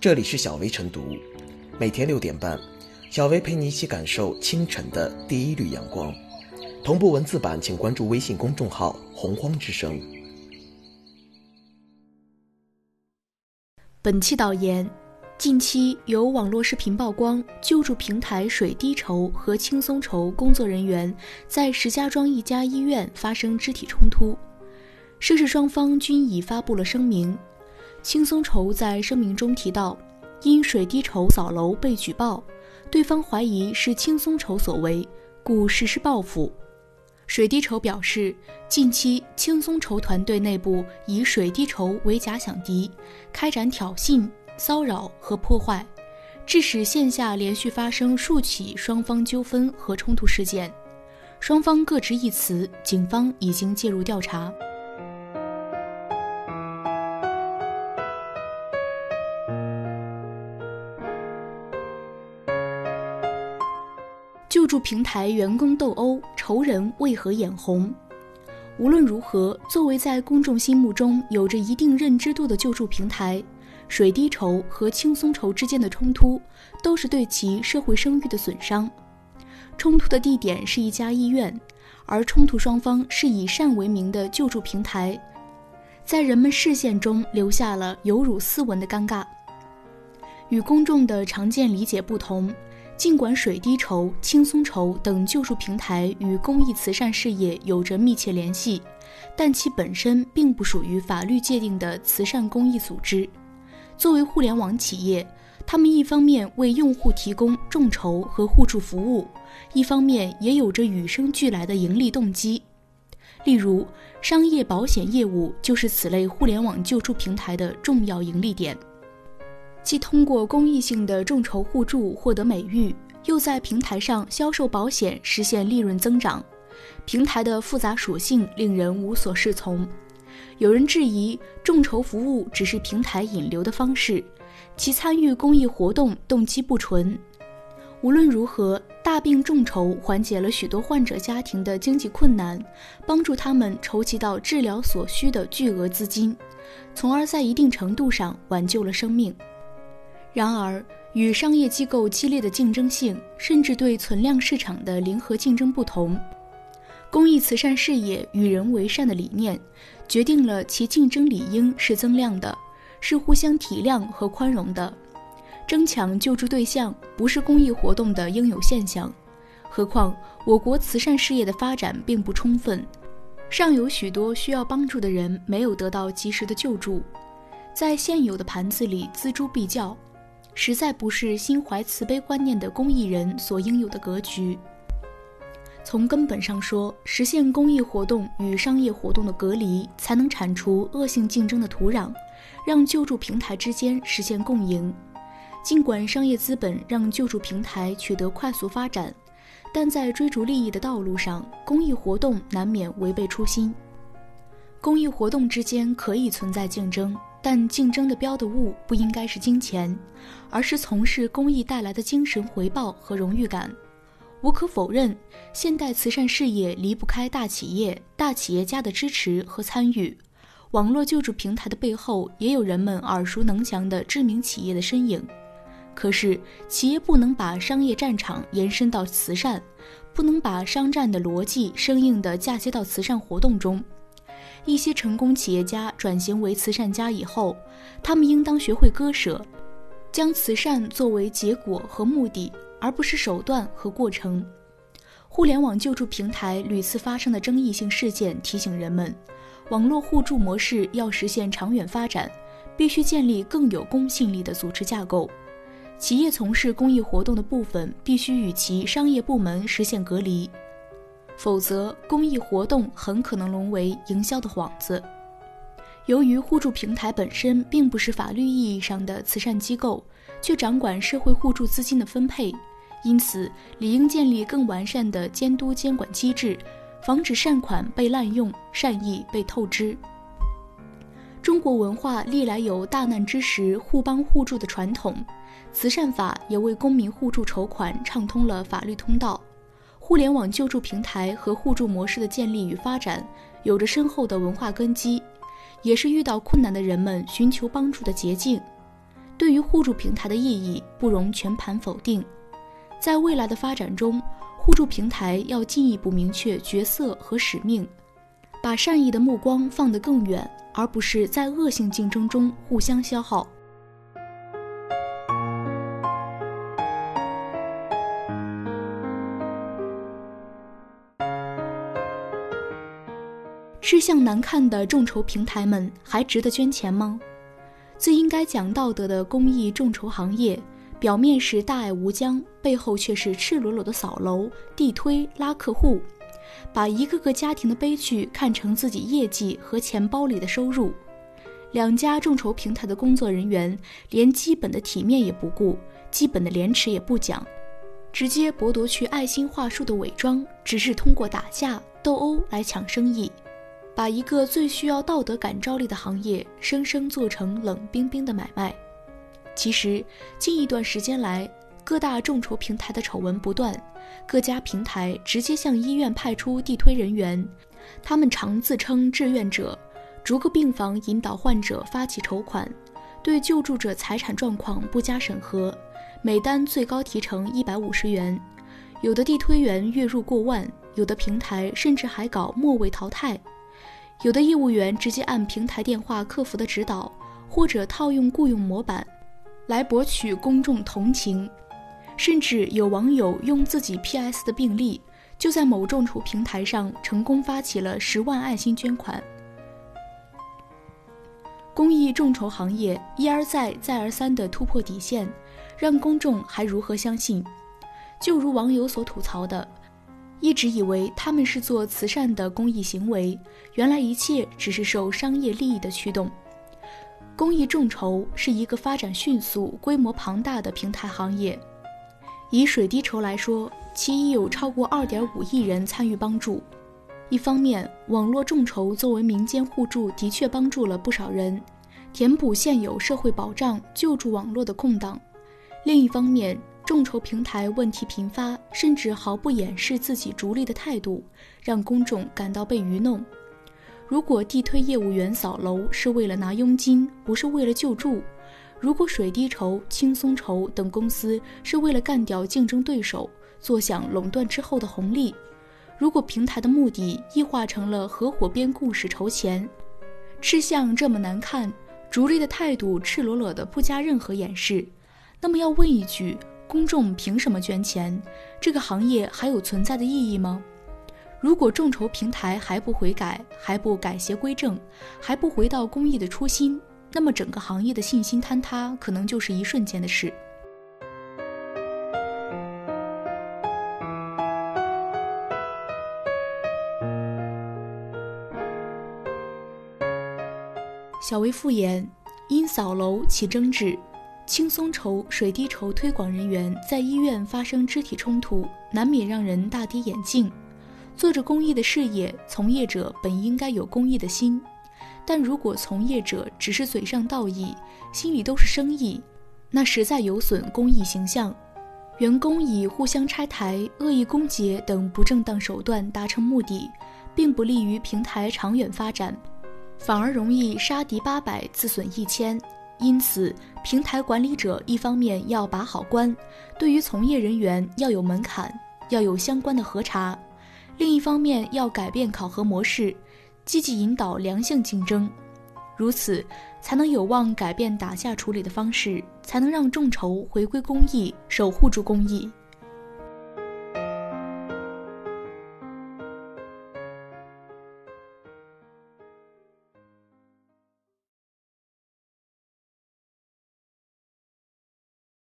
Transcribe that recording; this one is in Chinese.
这里是小薇晨读，每天六点半，小薇陪你一起感受清晨的第一缕阳光。同步文字版，请关注微信公众号“洪荒之声”。本期导言：近期有网络视频曝光，救助平台水滴筹和轻松筹工作人员在石家庄一家医院发生肢体冲突，涉事双方均已发布了声明。轻松筹在声明中提到，因水滴筹扫楼被举报，对方怀疑是轻松筹所为，故实施报复。水滴筹表示，近期轻松筹团队内部以水滴筹为假想敌，开展挑衅、骚扰和破坏，致使线下连续发生数起双方纠纷和冲突事件，双方各执一词，警方已经介入调查。助平台员工斗殴，仇人为何眼红？无论如何，作为在公众心目中有着一定认知度的救助平台，水滴筹和轻松筹之间的冲突，都是对其社会声誉的损伤。冲突的地点是一家医院，而冲突双方是以善为名的救助平台，在人们视线中留下了有辱斯文的尴尬。与公众的常见理解不同。尽管水滴筹、轻松筹等救助平台与公益慈善事业有着密切联系，但其本身并不属于法律界定的慈善公益组织。作为互联网企业，他们一方面为用户提供众筹和互助服务，一方面也有着与生俱来的盈利动机。例如，商业保险业务就是此类互联网救助平台的重要盈利点。既通过公益性的众筹互助获得美誉，又在平台上销售保险实现利润增长，平台的复杂属性令人无所适从。有人质疑众筹服务只是平台引流的方式，其参与公益活动动机不纯。无论如何，大病众筹缓解了许多患者家庭的经济困难，帮助他们筹集到治疗所需的巨额资金，从而在一定程度上挽救了生命。然而，与商业机构激烈的竞争性，甚至对存量市场的零和竞争不同，公益慈善事业与人为善的理念，决定了其竞争理应是增量的，是互相体谅和宽容的。争抢救助对象不是公益活动的应有现象。何况，我国慈善事业的发展并不充分，尚有许多需要帮助的人没有得到及时的救助，在现有的盘子里锱铢必较。实在不是心怀慈悲观念的公益人所应有的格局。从根本上说，实现公益活动与商业活动的隔离，才能铲除恶性竞争的土壤，让救助平台之间实现共赢。尽管商业资本让救助平台取得快速发展，但在追逐利益的道路上，公益活动难免违背初心。公益活动之间可以存在竞争。但竞争的标的物不应该是金钱，而是从事公益带来的精神回报和荣誉感。无可否认，现代慈善事业离不开大企业、大企业家的支持和参与。网络救助平台的背后，也有人们耳熟能详的知名企业的身影。可是，企业不能把商业战场延伸到慈善，不能把商战的逻辑生硬地嫁接到慈善活动中。一些成功企业家转型为慈善家以后，他们应当学会割舍，将慈善作为结果和目的，而不是手段和过程。互联网救助平台屡次发生的争议性事件提醒人们，网络互助模式要实现长远发展，必须建立更有公信力的组织架构。企业从事公益活动的部分必须与其商业部门实现隔离。否则，公益活动很可能沦为营销的幌子。由于互助平台本身并不是法律意义上的慈善机构，却掌管社会互助资金的分配，因此理应建立更完善的监督监管机制，防止善款被滥用、善意被透支。中国文化历来有大难之时互帮互助的传统，慈善法也为公民互助筹款畅通了法律通道。互联网救助平台和互助模式的建立与发展，有着深厚的文化根基，也是遇到困难的人们寻求帮助的捷径。对于互助平台的意义不容全盘否定。在未来的发展中，互助平台要进一步明确角色和使命，把善意的目光放得更远，而不是在恶性竞争中互相消耗。志向难看的众筹平台们还值得捐钱吗？最应该讲道德的公益众筹行业。表面是大爱无疆，背后却是赤裸裸的扫楼、地推、拉客户，把一个个家庭的悲剧看成自己业绩和钱包里的收入。两家众筹平台的工作人员连基本的体面也不顾，基本的廉耻也不讲，直接剥夺去爱心话术的伪装，只是通过打架斗殴来抢生意，把一个最需要道德感召力的行业，生生做成冷冰冰的买卖。其实，近一段时间来，各大众筹平台的丑闻不断，各家平台直接向医院派出地推人员，他们常自称志愿者，逐个病房引导患者发起筹款，对救助者财产状况不加审核，每单最高提成一百五十元，有的地推员月入过万，有的平台甚至还搞末位淘汰，有的业务员直接按平台电话客服的指导，或者套用雇佣模板。来博取公众同情，甚至有网友用自己 PS 的病历，就在某众筹平台上成功发起了十万爱心捐款。公益众筹行业一而再、再而三的突破底线，让公众还如何相信？就如网友所吐槽的，一直以为他们是做慈善的公益行为，原来一切只是受商业利益的驱动。公益众筹是一个发展迅速、规模庞大的平台行业。以水滴筹来说，其已有超过2.5亿人参与帮助。一方面，网络众筹作为民间互助，的确帮助了不少人，填补现有社会保障救助网络的空档；另一方面，众筹平台问题频发，甚至毫不掩饰自己逐利的态度，让公众感到被愚弄。如果地推业务员扫楼是为了拿佣金，不是为了救助；如果水滴筹、轻松筹等公司是为了干掉竞争对手，坐享垄断之后的红利；如果平台的目的异化成了合伙编故事筹钱，吃相这么难看，逐利的态度赤裸裸的不加任何掩饰，那么要问一句：公众凭什么捐钱？这个行业还有存在的意义吗？如果众筹平台还不悔改，还不改邪归正，还不回到公益的初心，那么整个行业的信心坍塌，可能就是一瞬间的事。小薇复言，因扫楼起争执，轻松筹、水滴筹推广人员在医院发生肢体冲突，难免让人大跌眼镜。做着公益的事业，从业者本应该有公益的心，但如果从业者只是嘴上道义，心里都是生意，那实在有损公益形象。员工以互相拆台、恶意攻讦等不正当手段达成目的，并不利于平台长远发展，反而容易杀敌八百，自损一千。因此，平台管理者一方面要把好关，对于从业人员要有门槛，要有相关的核查。另一方面，要改变考核模式，积极引导良性竞争，如此才能有望改变打架处理的方式，才能让众筹回归公益，守护住公益。